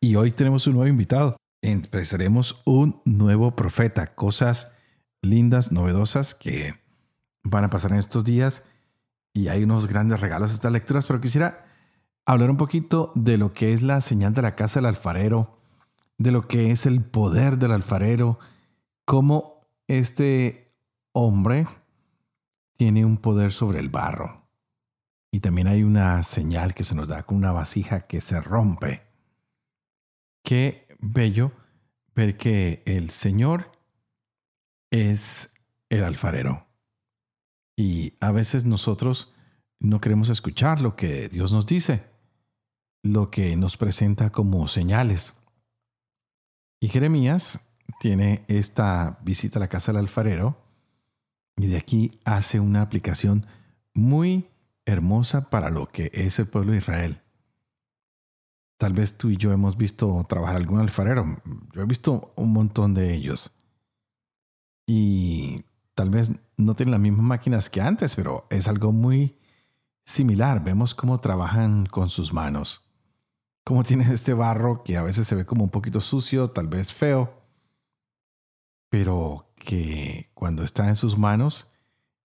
y hoy tenemos un nuevo invitado. Empezaremos un nuevo profeta, cosas lindas, novedosas que van a pasar en estos días y hay unos grandes regalos a estas lecturas, pero quisiera hablar un poquito de lo que es la señal de la casa del alfarero, de lo que es el poder del alfarero, cómo este hombre tiene un poder sobre el barro. Y también hay una señal que se nos da con una vasija que se rompe. Qué bello ver que el Señor es el alfarero. Y a veces nosotros no queremos escuchar lo que Dios nos dice, lo que nos presenta como señales. Y Jeremías tiene esta visita a la casa del alfarero y de aquí hace una aplicación muy hermosa para lo que es el pueblo de Israel. Tal vez tú y yo hemos visto trabajar algún alfarero. Yo he visto un montón de ellos. Y tal vez no tienen las mismas máquinas que antes, pero es algo muy similar. Vemos cómo trabajan con sus manos. Cómo tienen este barro que a veces se ve como un poquito sucio, tal vez feo, pero que cuando está en sus manos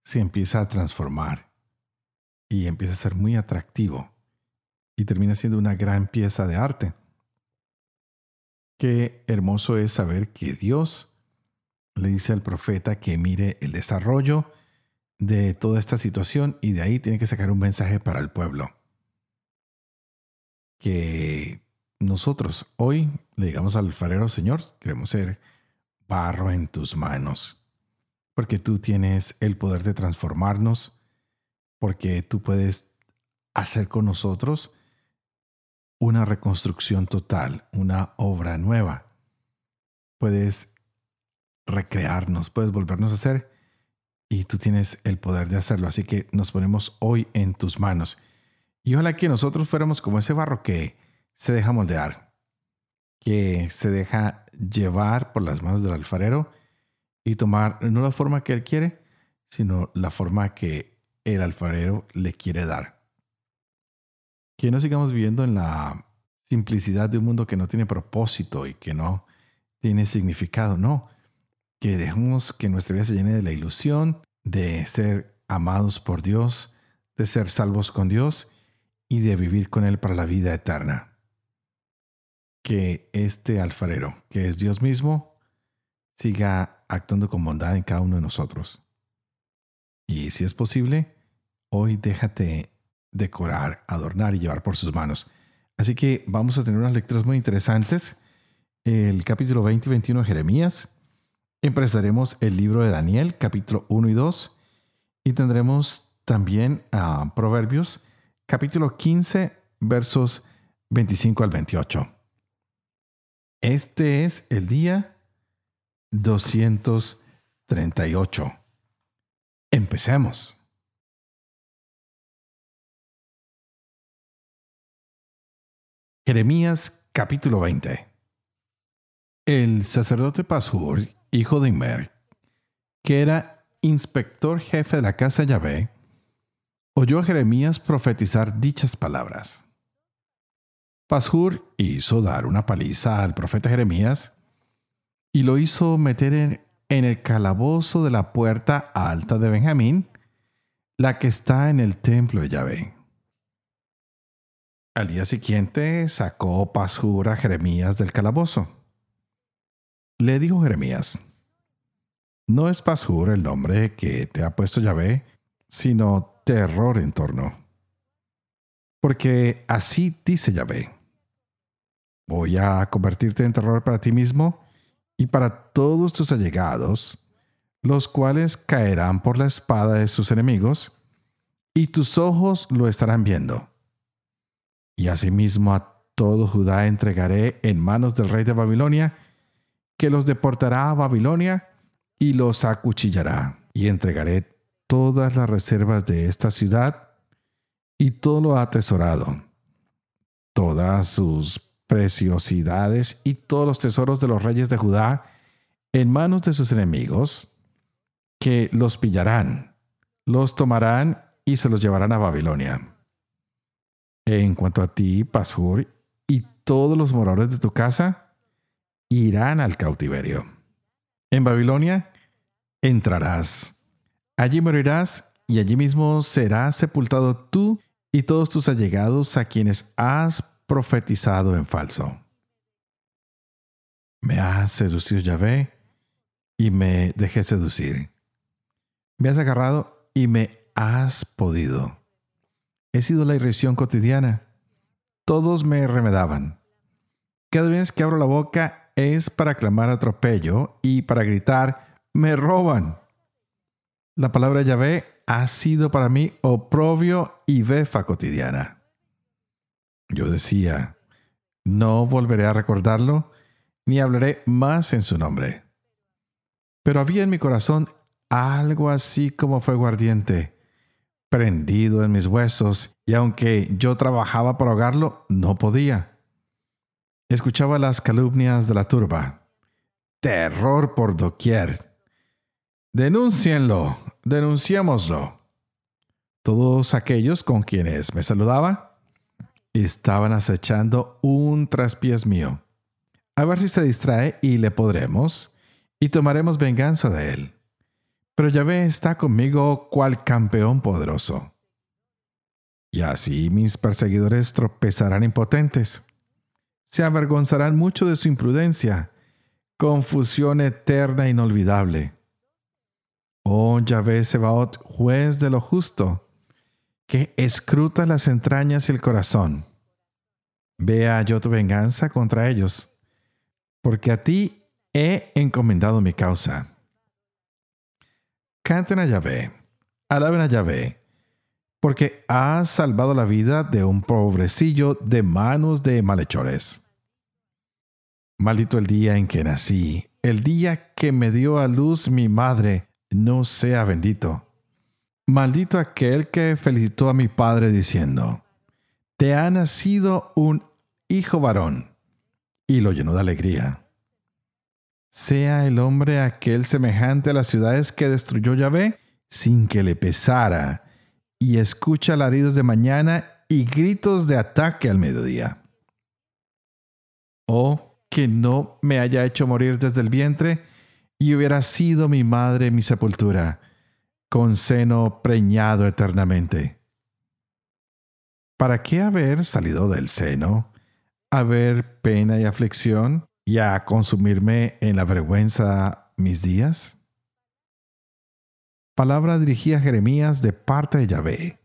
se empieza a transformar y empieza a ser muy atractivo y termina siendo una gran pieza de arte. Qué hermoso es saber que Dios le dice al profeta que mire el desarrollo de toda esta situación y de ahí tiene que sacar un mensaje para el pueblo. Que nosotros hoy le digamos al alfarero, Señor, queremos ser barro en tus manos, porque tú tienes el poder de transformarnos, porque tú puedes hacer con nosotros una reconstrucción total, una obra nueva. Puedes recrearnos, puedes volvernos a hacer y tú tienes el poder de hacerlo. Así que nos ponemos hoy en tus manos. Y ojalá que nosotros fuéramos como ese barro que se deja moldear, que se deja llevar por las manos del alfarero y tomar no la forma que él quiere, sino la forma que el alfarero le quiere dar que no sigamos viviendo en la simplicidad de un mundo que no tiene propósito y que no tiene significado, no. Que dejemos que nuestra vida se llene de la ilusión de ser amados por Dios, de ser salvos con Dios y de vivir con Él para la vida eterna. Que este alfarero, que es Dios mismo, siga actuando con bondad en cada uno de nosotros. Y si es posible, hoy déjate decorar, adornar y llevar por sus manos. Así que vamos a tener unas lecturas muy interesantes. El capítulo 20 y 21 de Jeremías. Empezaremos el libro de Daniel, capítulo 1 y 2. Y tendremos también a Proverbios, capítulo 15, versos 25 al 28. Este es el día 238. Empecemos. Jeremías capítulo 20 El sacerdote Pashur, hijo de Immer, que era inspector jefe de la casa Yahvé, oyó a Jeremías profetizar dichas palabras. Pashur hizo dar una paliza al profeta Jeremías y lo hizo meter en, en el calabozo de la puerta alta de Benjamín, la que está en el templo de Yahvé. Al día siguiente sacó Pashur a Jeremías del calabozo. Le dijo Jeremías, no es Pashur el nombre que te ha puesto Yahvé, sino terror en torno. Porque así dice Yahvé, voy a convertirte en terror para ti mismo y para todos tus allegados, los cuales caerán por la espada de sus enemigos, y tus ojos lo estarán viendo y asimismo a todo Judá entregaré en manos del rey de Babilonia, que los deportará a Babilonia y los acuchillará. Y entregaré todas las reservas de esta ciudad y todo lo atesorado, todas sus preciosidades y todos los tesoros de los reyes de Judá en manos de sus enemigos, que los pillarán, los tomarán y se los llevarán a Babilonia. En cuanto a ti, Pasur, y todos los moradores de tu casa, irán al cautiverio. En Babilonia entrarás, allí morirás y allí mismo serás sepultado tú y todos tus allegados a quienes has profetizado en falso. Me has seducido Yahvé y me dejé seducir. Me has agarrado y me has podido. He sido la irrisión cotidiana. Todos me remedaban. Cada vez que abro la boca es para clamar atropello y para gritar, me roban. La palabra Yahvé ha sido para mí oprobio y befa cotidiana. Yo decía, no volveré a recordarlo, ni hablaré más en su nombre. Pero había en mi corazón algo así como fuego ardiente, prendido en mis huesos, y aunque yo trabajaba para ahogarlo, no podía. Escuchaba las calumnias de la turba. Terror por doquier. Denúncienlo, denunciémoslo. Todos aquellos con quienes me saludaba estaban acechando un traspiés mío. A ver si se distrae y le podremos, y tomaremos venganza de él. Pero Yahvé está conmigo cual campeón poderoso. Y así mis perseguidores tropezarán impotentes. Se avergonzarán mucho de su imprudencia. Confusión eterna e inolvidable. Oh Yahvé Sebaot, juez de lo justo, que escruta las entrañas y el corazón. Vea yo tu venganza contra ellos, porque a ti he encomendado mi causa. Canten a Yahvé, alaben a Yahvé, porque has salvado la vida de un pobrecillo de manos de malhechores. Maldito el día en que nací, el día que me dio a luz mi madre, no sea bendito. Maldito aquel que felicitó a mi padre diciendo, Te ha nacido un hijo varón, y lo llenó de alegría sea el hombre aquel semejante a las ciudades que destruyó Yahvé, sin que le pesara, y escucha alaridos de mañana y gritos de ataque al mediodía. Oh, que no me haya hecho morir desde el vientre, y hubiera sido mi madre mi sepultura, con seno preñado eternamente. ¿Para qué haber salido del seno? ¿Haber pena y aflicción? Y a consumirme en la vergüenza mis días? Palabra dirigida a Jeremías de parte de Yahvé.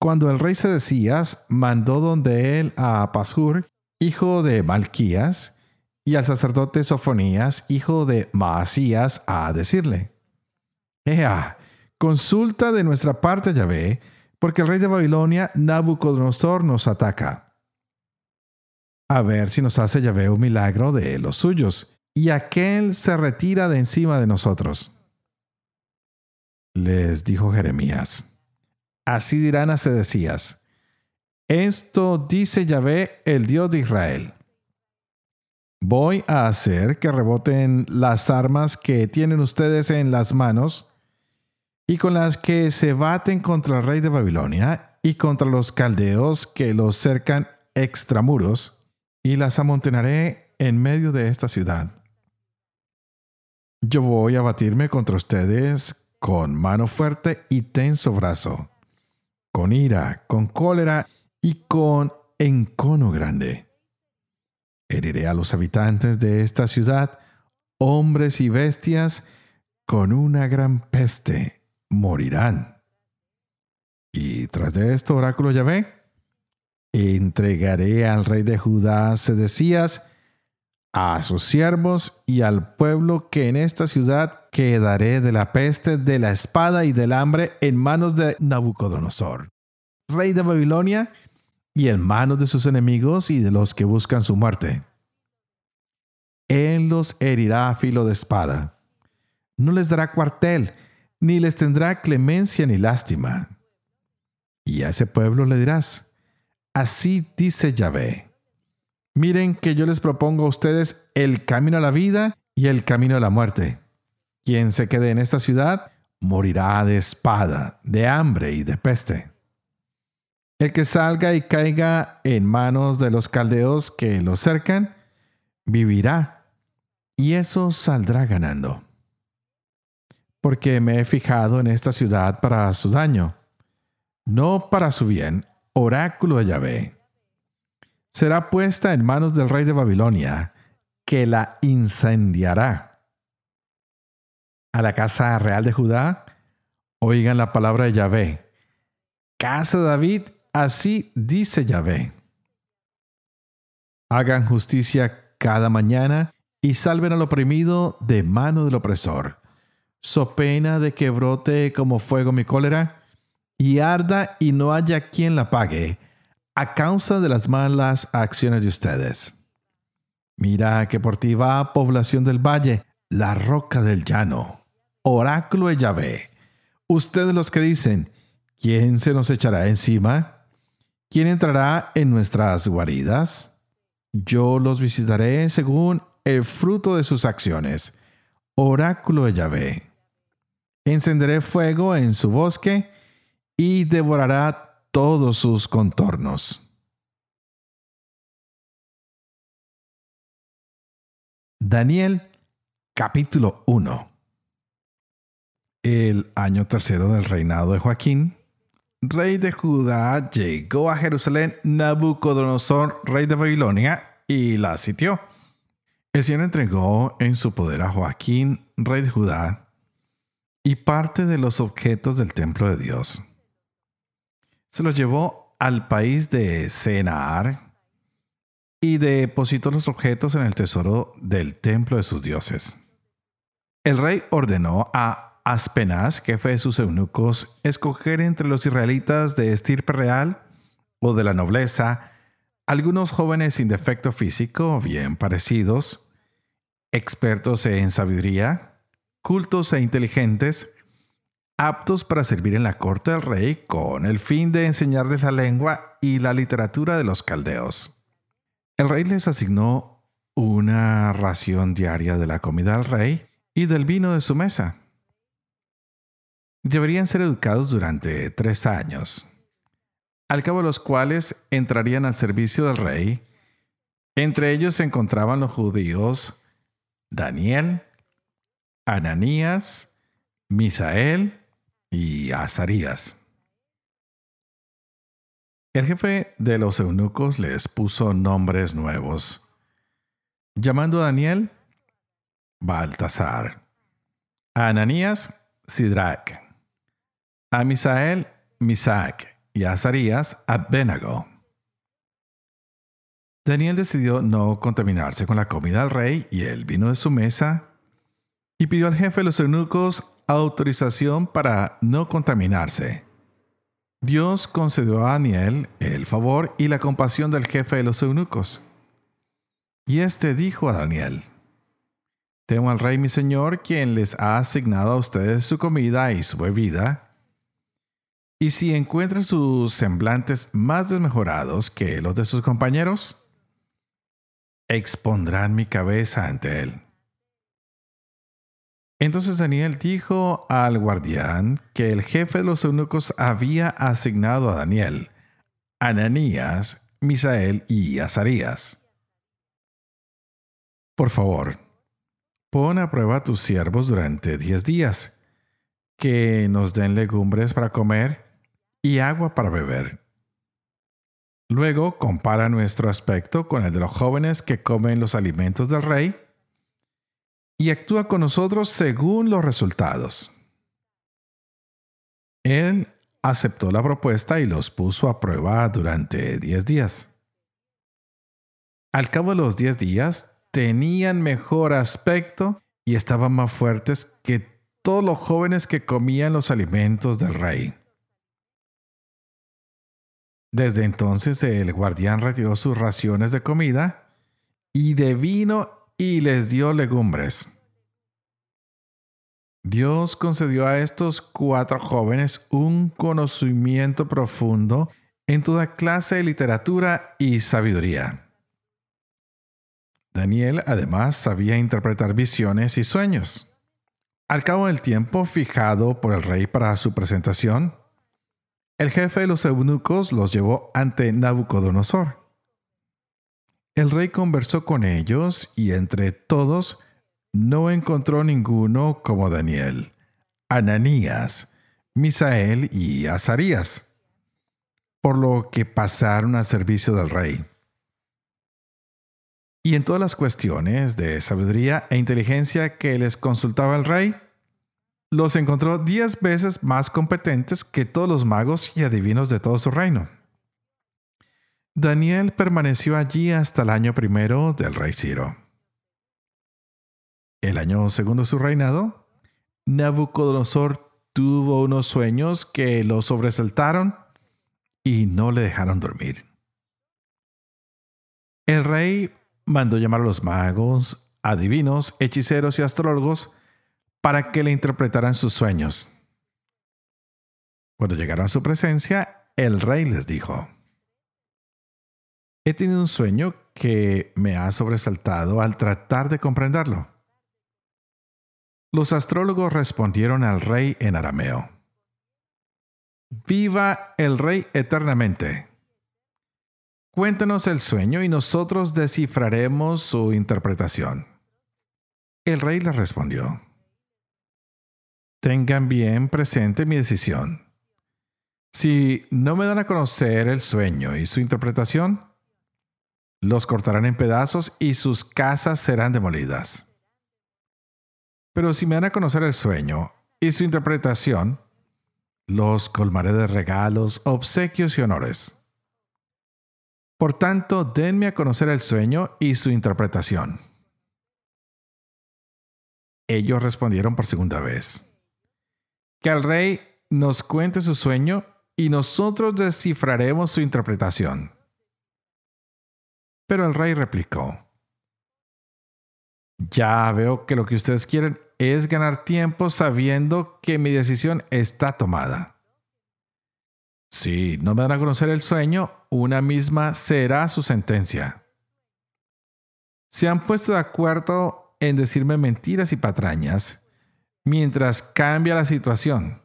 Cuando el rey Sedecías mandó donde él a Pasur, hijo de Malquías, y al sacerdote Sofonías, hijo de Maasías, a decirle: Ea, consulta de nuestra parte Yahvé, porque el rey de Babilonia, Nabucodonosor, nos ataca a ver si nos hace Yahvé un milagro de los suyos, y aquel se retira de encima de nosotros. Les dijo Jeremías, así dirán a Sedecías, esto dice Yahvé, el Dios de Israel. Voy a hacer que reboten las armas que tienen ustedes en las manos y con las que se baten contra el rey de Babilonia y contra los caldeos que los cercan extramuros y las amontonaré en medio de esta ciudad. Yo voy a batirme contra ustedes con mano fuerte y tenso brazo, con ira, con cólera y con encono grande. Heriré a los habitantes de esta ciudad, hombres y bestias, con una gran peste, morirán. Y tras de esto, oráculo Yahvé, entregaré al rey de Judá Sedecías, a sus siervos y al pueblo que en esta ciudad quedaré de la peste, de la espada y del hambre en manos de Nabucodonosor, rey de Babilonia, y en manos de sus enemigos y de los que buscan su muerte. Él los herirá a filo de espada. No les dará cuartel, ni les tendrá clemencia ni lástima. Y a ese pueblo le dirás, así dice Yahvé. Miren que yo les propongo a ustedes el camino a la vida y el camino a la muerte. Quien se quede en esta ciudad morirá de espada, de hambre y de peste. El que salga y caiga en manos de los caldeos que lo cercan, vivirá, y eso saldrá ganando. Porque me he fijado en esta ciudad para su daño, no para su bien, oráculo de Yahvé. Será puesta en manos del rey de Babilonia, que la incendiará. A la casa real de Judá, oigan la palabra de Yahvé. Casa de David Así dice Yahvé. Hagan justicia cada mañana y salven al oprimido de mano del opresor. So pena de que brote como fuego mi cólera y arda y no haya quien la pague a causa de las malas acciones de ustedes. Mira que por ti va población del valle, la roca del llano, oráculo de Yahvé. Ustedes los que dicen, ¿quién se nos echará encima? ¿Quién entrará en nuestras guaridas? Yo los visitaré según el fruto de sus acciones. Oráculo de Yahvé. Encenderé fuego en su bosque y devorará todos sus contornos. Daniel capítulo 1 El año tercero del reinado de Joaquín, rey de Judá, llegó a Jerusalén Nabucodonosor, rey de Babilonia, y la sitió. El Señor entregó en su poder a Joaquín, rey de Judá, y parte de los objetos del templo de Dios. Se los llevó al país de Senaar y depositó los objetos en el tesoro del templo de sus dioses. El rey ordenó a Aspenaz, jefe de sus eunucos, escoger entre los israelitas de estirpe real o de la nobleza algunos jóvenes sin defecto físico, bien parecidos, expertos en sabiduría, cultos e inteligentes, aptos para servir en la corte del rey con el fin de enseñarles la lengua y la literatura de los caldeos. El rey les asignó una ración diaria de la comida del rey y del vino de su mesa deberían ser educados durante tres años, al cabo de los cuales entrarían al servicio del rey. Entre ellos se encontraban los judíos Daniel, Ananías, Misael y Azarías. El jefe de los eunucos les puso nombres nuevos, llamando a Daniel Baltasar, a Ananías Sidrach, a Misael, Misac y a Azarías, Abednego. Daniel decidió no contaminarse con la comida del rey y el vino de su mesa y pidió al jefe de los eunucos autorización para no contaminarse. Dios concedió a Daniel el favor y la compasión del jefe de los eunucos. Y éste dijo a Daniel, Temo al rey mi señor, quien les ha asignado a ustedes su comida y su bebida, y si encuentran sus semblantes más desmejorados que los de sus compañeros, expondrán mi cabeza ante él. Entonces Daniel dijo al guardián que el jefe de los eunucos había asignado a Daniel, Ananías, Misael y Azarías. Por favor, pon a prueba a tus siervos durante diez días, que nos den legumbres para comer y agua para beber. Luego compara nuestro aspecto con el de los jóvenes que comen los alimentos del rey y actúa con nosotros según los resultados. Él aceptó la propuesta y los puso a prueba durante diez días. Al cabo de los diez días, tenían mejor aspecto y estaban más fuertes que todos los jóvenes que comían los alimentos del rey. Desde entonces el guardián retiró sus raciones de comida y de vino y les dio legumbres. Dios concedió a estos cuatro jóvenes un conocimiento profundo en toda clase de literatura y sabiduría. Daniel además sabía interpretar visiones y sueños. Al cabo del tiempo fijado por el rey para su presentación, el jefe de los eunucos los llevó ante Nabucodonosor. El rey conversó con ellos y entre todos no encontró ninguno como Daniel, Ananías, Misael y Azarías, por lo que pasaron al servicio del rey. Y en todas las cuestiones de sabiduría e inteligencia que les consultaba el rey, los encontró diez veces más competentes que todos los magos y adivinos de todo su reino. Daniel permaneció allí hasta el año primero del rey Ciro. El año segundo de su reinado, Nabucodonosor tuvo unos sueños que lo sobresaltaron y no le dejaron dormir. El rey mandó llamar a los magos, adivinos, hechiceros y astrólogos para que le interpretaran sus sueños. Cuando llegaron a su presencia, el rey les dijo, He tenido un sueño que me ha sobresaltado al tratar de comprenderlo. Los astrólogos respondieron al rey en arameo. Viva el rey eternamente. Cuéntanos el sueño y nosotros descifraremos su interpretación. El rey le respondió. Tengan bien presente mi decisión. Si no me dan a conocer el sueño y su interpretación, los cortarán en pedazos y sus casas serán demolidas. Pero si me dan a conocer el sueño y su interpretación, los colmaré de regalos, obsequios y honores. Por tanto, denme a conocer el sueño y su interpretación. Ellos respondieron por segunda vez que el rey nos cuente su sueño y nosotros descifraremos su interpretación. Pero el rey replicó, ya veo que lo que ustedes quieren es ganar tiempo sabiendo que mi decisión está tomada. Si no me dan a conocer el sueño, una misma será su sentencia. Se han puesto de acuerdo en decirme mentiras y patrañas mientras cambia la situación.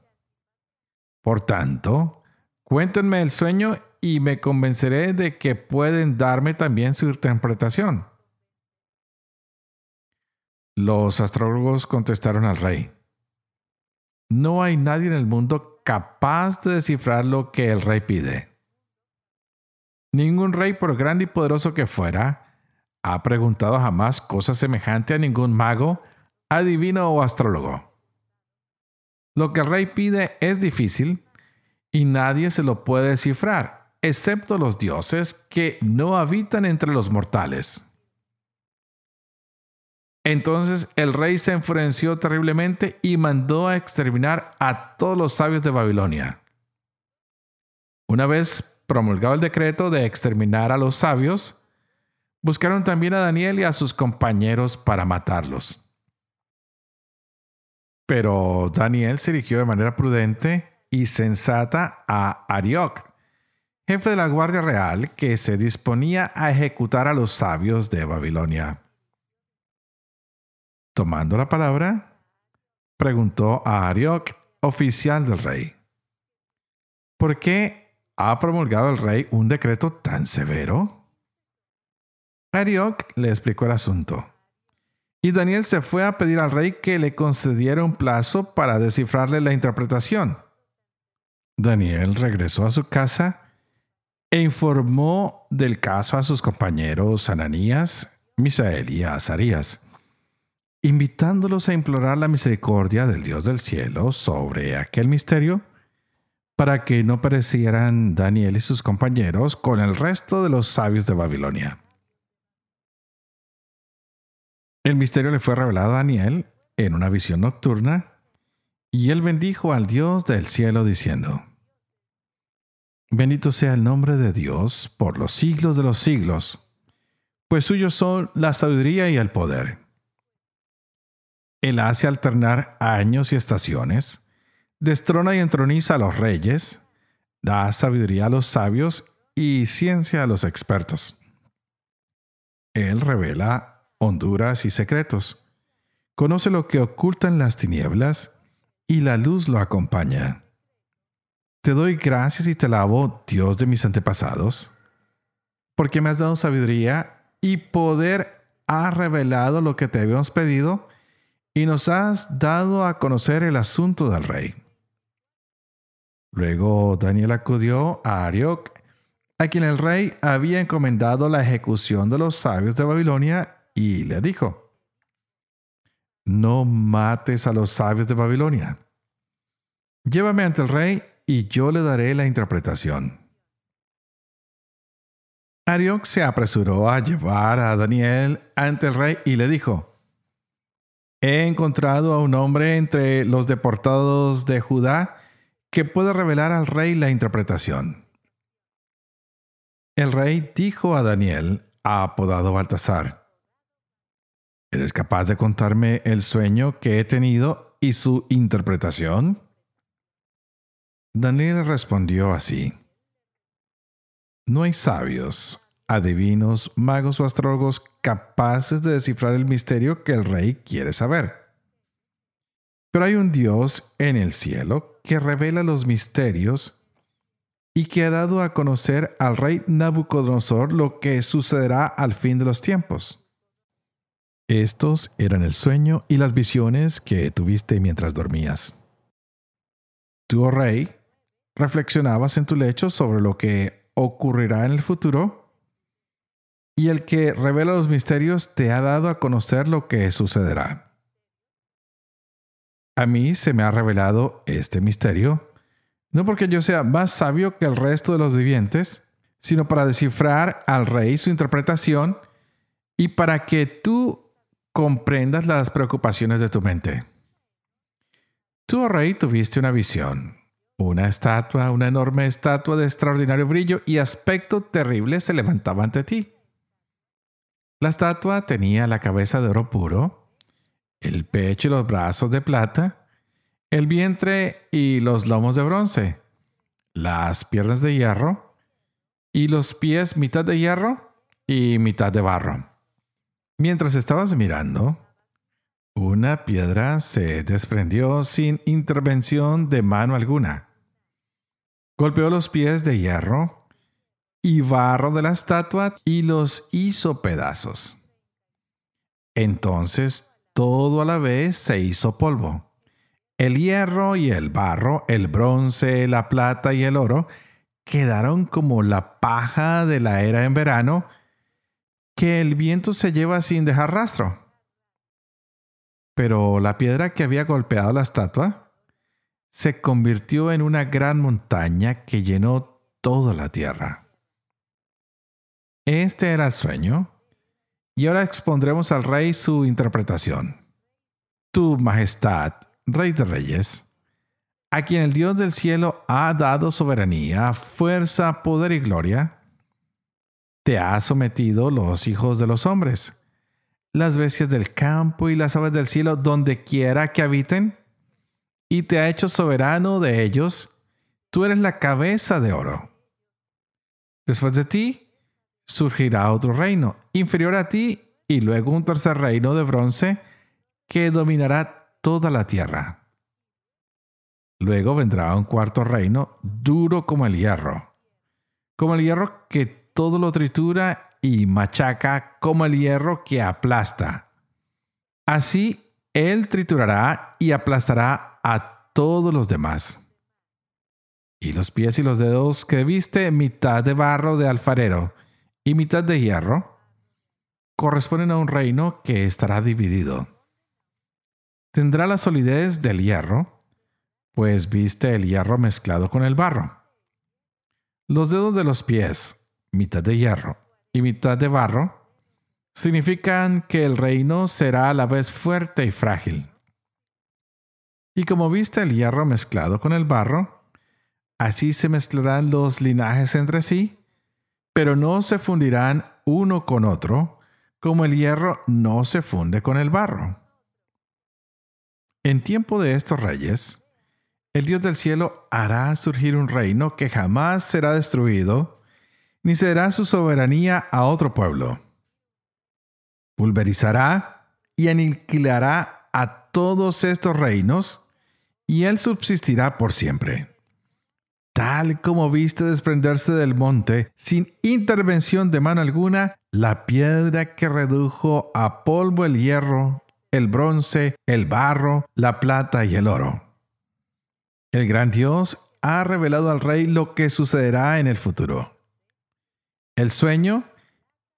Por tanto, cuéntenme el sueño y me convenceré de que pueden darme también su interpretación. Los astrólogos contestaron al rey, no hay nadie en el mundo capaz de descifrar lo que el rey pide. Ningún rey, por grande y poderoso que fuera, ha preguntado jamás cosa semejante a ningún mago, adivino o astrólogo. Lo que el rey pide es difícil y nadie se lo puede descifrar, excepto los dioses que no habitan entre los mortales. Entonces el rey se enfureció terriblemente y mandó a exterminar a todos los sabios de Babilonia. Una vez promulgado el decreto de exterminar a los sabios, buscaron también a Daniel y a sus compañeros para matarlos. Pero Daniel se dirigió de manera prudente y sensata a Arioc, jefe de la Guardia Real, que se disponía a ejecutar a los sabios de Babilonia. Tomando la palabra, preguntó a Arioc, oficial del rey, ¿por qué ha promulgado el rey un decreto tan severo? Arioc le explicó el asunto. Y Daniel se fue a pedir al rey que le concediera un plazo para descifrarle la interpretación. Daniel regresó a su casa e informó del caso a sus compañeros Ananías, Misael y Azarías, invitándolos a implorar la misericordia del Dios del cielo sobre aquel misterio para que no perecieran Daniel y sus compañeros con el resto de los sabios de Babilonia. El misterio le fue revelado a Daniel en una visión nocturna, y él bendijo al Dios del cielo diciendo, Bendito sea el nombre de Dios por los siglos de los siglos, pues suyos son la sabiduría y el poder. Él hace alternar años y estaciones, destrona y entroniza a los reyes, da sabiduría a los sabios y ciencia a los expertos. Él revela honduras y secretos, conoce lo que ocultan las tinieblas y la luz lo acompaña. Te doy gracias y te alabo, Dios de mis antepasados, porque me has dado sabiduría y poder ha revelado lo que te habíamos pedido y nos has dado a conocer el asunto del rey. Luego Daniel acudió a Arioc, a quien el rey había encomendado la ejecución de los sabios de Babilonia, y le dijo, No mates a los sabios de Babilonia. Llévame ante el rey y yo le daré la interpretación. Arioc se apresuró a llevar a Daniel ante el rey y le dijo, He encontrado a un hombre entre los deportados de Judá que puede revelar al rey la interpretación. El rey dijo a Daniel, apodado Baltasar, ¿Eres capaz de contarme el sueño que he tenido y su interpretación? Daniel respondió así. No hay sabios, adivinos, magos o astrólogos capaces de descifrar el misterio que el rey quiere saber. Pero hay un Dios en el cielo que revela los misterios y que ha dado a conocer al rey Nabucodonosor lo que sucederá al fin de los tiempos. Estos eran el sueño y las visiones que tuviste mientras dormías. Tú, oh rey, reflexionabas en tu lecho sobre lo que ocurrirá en el futuro y el que revela los misterios te ha dado a conocer lo que sucederá. A mí se me ha revelado este misterio, no porque yo sea más sabio que el resto de los vivientes, sino para descifrar al rey su interpretación y para que tú comprendas las preocupaciones de tu mente. Tú, oh rey, tuviste una visión una estatua, una enorme estatua de extraordinario brillo y aspecto terrible se levantaba ante ti. La estatua tenía la cabeza de oro puro, el pecho y los brazos de plata, el vientre y los lomos de bronce, las piernas de hierro y los pies mitad de hierro y mitad de barro. Mientras estabas mirando, una piedra se desprendió sin intervención de mano alguna Golpeó los pies de hierro y barro de la estatua y los hizo pedazos. Entonces todo a la vez se hizo polvo. El hierro y el barro, el bronce, la plata y el oro quedaron como la paja de la era en verano que el viento se lleva sin dejar rastro. Pero la piedra que había golpeado la estatua se convirtió en una gran montaña que llenó toda la tierra. Este era el sueño, y ahora expondremos al rey su interpretación. Tu Majestad, Rey de Reyes, a quien el Dios del cielo ha dado soberanía, fuerza, poder y gloria, te ha sometido los hijos de los hombres, las bestias del campo y las aves del cielo, donde quiera que habiten, y te ha hecho soberano de ellos, tú eres la cabeza de oro. Después de ti surgirá otro reino, inferior a ti, y luego un tercer reino de bronce que dominará toda la tierra. Luego vendrá un cuarto reino duro como el hierro, como el hierro que todo lo tritura y machaca como el hierro que aplasta. Así él triturará y aplastará a todos los demás. Y los pies y los dedos que viste mitad de barro de alfarero y mitad de hierro, corresponden a un reino que estará dividido. Tendrá la solidez del hierro, pues viste el hierro mezclado con el barro. Los dedos de los pies, mitad de hierro y mitad de barro, significan que el reino será a la vez fuerte y frágil. Y como viste el hierro mezclado con el barro, así se mezclarán los linajes entre sí, pero no se fundirán uno con otro, como el hierro no se funde con el barro. En tiempo de estos reyes, el Dios del cielo hará surgir un reino que jamás será destruido, ni será su soberanía a otro pueblo. Pulverizará y aniquilará a todos estos reinos, y él subsistirá por siempre. Tal como viste desprenderse del monte, sin intervención de mano alguna, la piedra que redujo a polvo el hierro, el bronce, el barro, la plata y el oro. El gran Dios ha revelado al rey lo que sucederá en el futuro. El sueño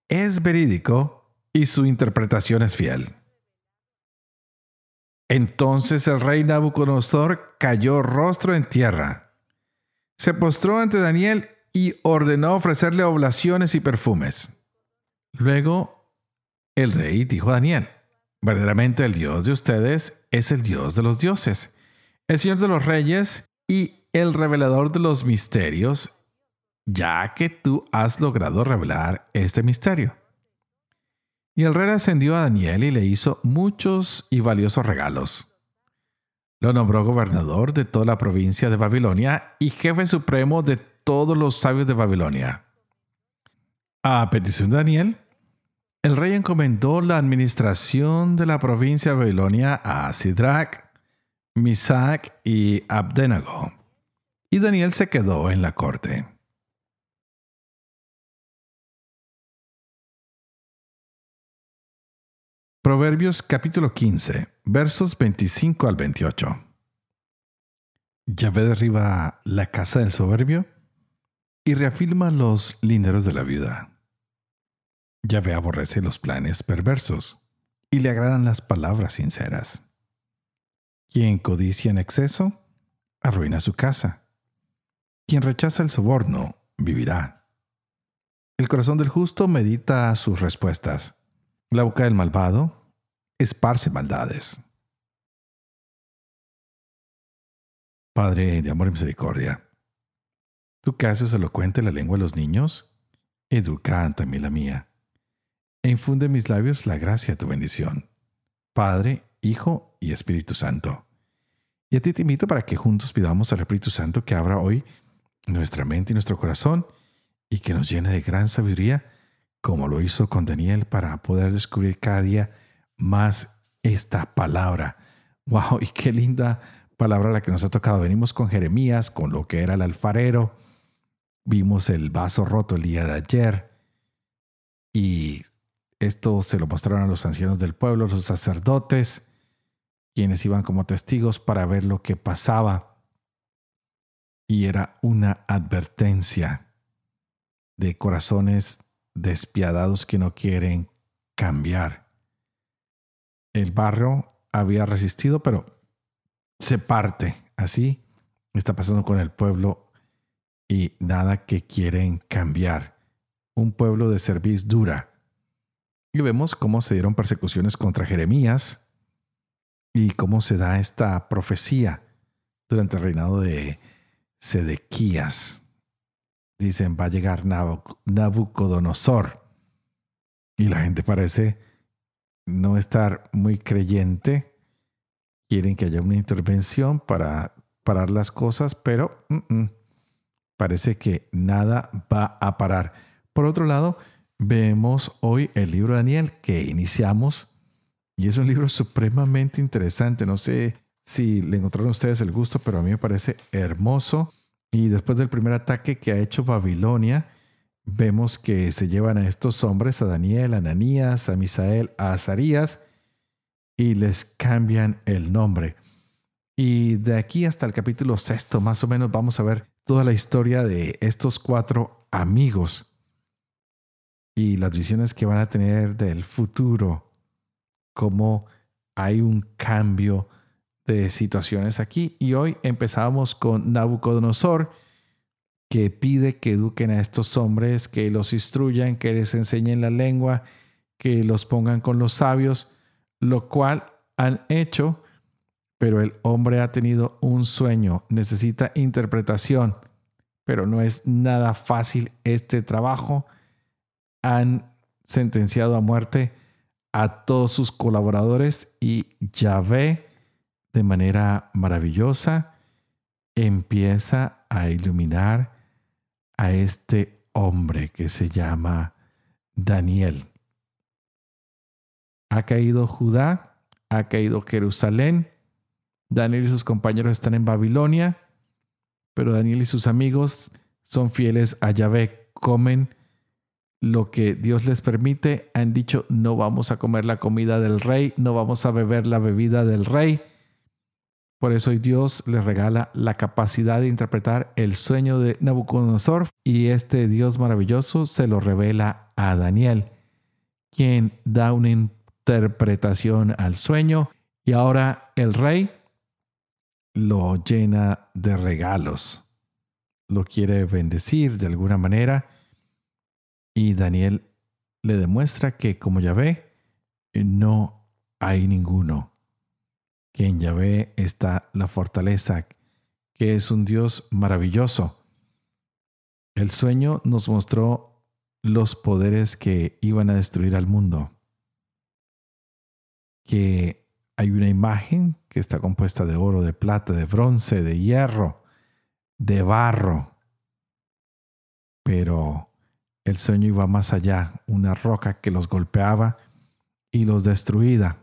es verídico y su interpretación es fiel. Entonces el rey Nabucodonosor cayó rostro en tierra, se postró ante Daniel y ordenó ofrecerle oblaciones y perfumes. Luego el rey dijo a Daniel, verdaderamente el Dios de ustedes es el Dios de los dioses el Señor de los Reyes y el revelador de los misterios, ya que tú has logrado revelar este misterio. Y el rey ascendió a Daniel y le hizo muchos y valiosos regalos. Lo nombró gobernador de toda la provincia de Babilonia y jefe supremo de todos los sabios de Babilonia. A petición de Daniel, el rey encomendó la administración de la provincia de Babilonia a Sidrach, Misac y Abdenago. Y Daniel se quedó en la corte. Proverbios capítulo 15, versos 25 al 28. Yahvé derriba la casa del soberbio y reafirma los linderos de la viuda. Yahvé aborrece los planes perversos y le agradan las palabras sinceras. Quien codicia en exceso, arruina su casa. Quien rechaza el soborno, vivirá. El corazón del justo medita sus respuestas. La boca del malvado esparce maldades. Padre de amor y misericordia, tú que haces elocuente la lengua de los niños, educa también la mía, e infunde en mis labios la gracia de tu bendición. Padre, Hijo y Espíritu Santo. Y a ti te invito para que juntos pidamos al Espíritu Santo que abra hoy nuestra mente y nuestro corazón y que nos llene de gran sabiduría, como lo hizo con Daniel, para poder descubrir cada día más esta palabra. ¡Wow! Y qué linda palabra la que nos ha tocado. Venimos con Jeremías, con lo que era el alfarero. Vimos el vaso roto el día de ayer. Y esto se lo mostraron a los ancianos del pueblo, los sacerdotes quienes iban como testigos para ver lo que pasaba. Y era una advertencia de corazones despiadados que no quieren cambiar. El barro había resistido, pero se parte. Así está pasando con el pueblo y nada que quieren cambiar. Un pueblo de cerviz dura. Y vemos cómo se dieron persecuciones contra Jeremías, y cómo se da esta profecía durante el reinado de Sedequías. Dicen, va a llegar Nabucodonosor. Y la gente parece no estar muy creyente. Quieren que haya una intervención para parar las cosas, pero parece que nada va a parar. Por otro lado, vemos hoy el libro de Daniel que iniciamos y es un libro supremamente interesante. No sé si le encontraron ustedes el gusto, pero a mí me parece hermoso. Y después del primer ataque que ha hecho Babilonia, vemos que se llevan a estos hombres, a Daniel, a Ananías, a Misael, a Azarías, y les cambian el nombre. Y de aquí hasta el capítulo sexto, más o menos, vamos a ver toda la historia de estos cuatro amigos y las visiones que van a tener del futuro cómo hay un cambio de situaciones aquí. Y hoy empezamos con Nabucodonosor, que pide que eduquen a estos hombres, que los instruyan, que les enseñen la lengua, que los pongan con los sabios, lo cual han hecho, pero el hombre ha tenido un sueño, necesita interpretación. pero no es nada fácil este trabajo. Han sentenciado a muerte a todos sus colaboradores y Yahvé, de manera maravillosa, empieza a iluminar a este hombre que se llama Daniel. Ha caído Judá, ha caído Jerusalén, Daniel y sus compañeros están en Babilonia, pero Daniel y sus amigos son fieles a Yahvé, comen lo que Dios les permite, han dicho no vamos a comer la comida del rey, no vamos a beber la bebida del rey. Por eso hoy Dios les regala la capacidad de interpretar el sueño de Nabucodonosor y este Dios maravilloso se lo revela a Daniel, quien da una interpretación al sueño y ahora el rey lo llena de regalos, lo quiere bendecir de alguna manera y Daniel le demuestra que como ya ve, no hay ninguno, que en Yahvé está la fortaleza, que es un Dios maravilloso. El sueño nos mostró los poderes que iban a destruir al mundo, que hay una imagen que está compuesta de oro, de plata, de bronce, de hierro, de barro. Pero el sueño iba más allá, una roca que los golpeaba y los destruía.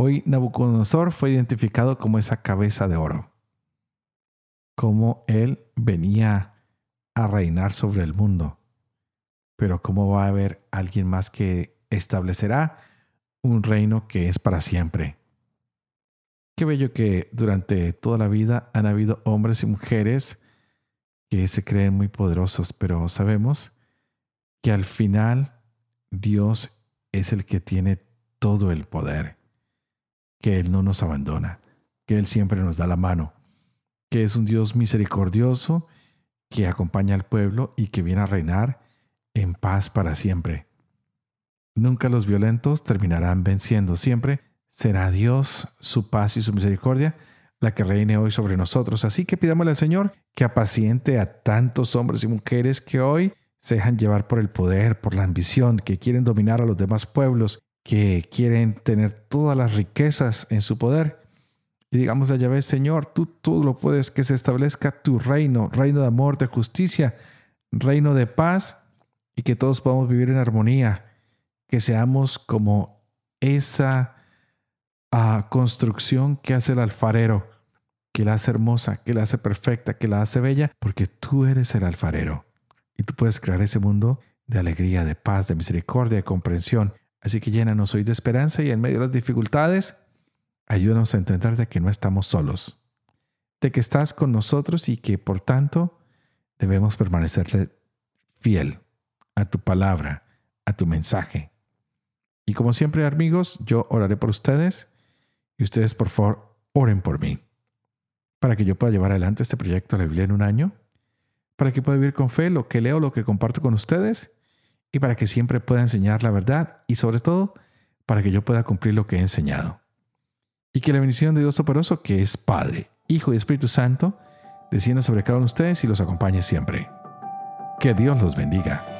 Hoy Nabucodonosor fue identificado como esa cabeza de oro, como él venía a reinar sobre el mundo. Pero ¿cómo va a haber alguien más que establecerá un reino que es para siempre. Qué bello que durante toda la vida han habido hombres y mujeres que se creen muy poderosos, pero sabemos que al final Dios es el que tiene todo el poder, que Él no nos abandona, que Él siempre nos da la mano, que es un Dios misericordioso que acompaña al pueblo y que viene a reinar en paz para siempre. Nunca los violentos terminarán venciendo. Siempre será Dios, su paz y su misericordia la que reine hoy sobre nosotros. Así que pidámosle al Señor que apaciente a tantos hombres y mujeres que hoy se dejan llevar por el poder, por la ambición, que quieren dominar a los demás pueblos, que quieren tener todas las riquezas en su poder. Y digamos a Yahvé, Señor, tú todo lo puedes, que se establezca tu reino, reino de amor, de justicia, reino de paz, y que todos podamos vivir en armonía que seamos como esa ah, construcción que hace el alfarero, que la hace hermosa, que la hace perfecta, que la hace bella, porque tú eres el alfarero y tú puedes crear ese mundo de alegría, de paz, de misericordia, de comprensión. Así que llénanos hoy de esperanza y en medio de las dificultades, ayúdanos a entender de que no estamos solos, de que estás con nosotros y que por tanto debemos permanecerle fiel a tu palabra, a tu mensaje y como siempre, amigos, yo oraré por ustedes y ustedes, por favor, oren por mí. Para que yo pueda llevar adelante este proyecto de la Biblia en un año, para que pueda vivir con fe lo que leo, lo que comparto con ustedes y para que siempre pueda enseñar la verdad y sobre todo para que yo pueda cumplir lo que he enseñado. Y que la bendición de Dios Toporoso, que es Padre, Hijo y Espíritu Santo, descienda sobre cada uno de ustedes y los acompañe siempre. Que Dios los bendiga.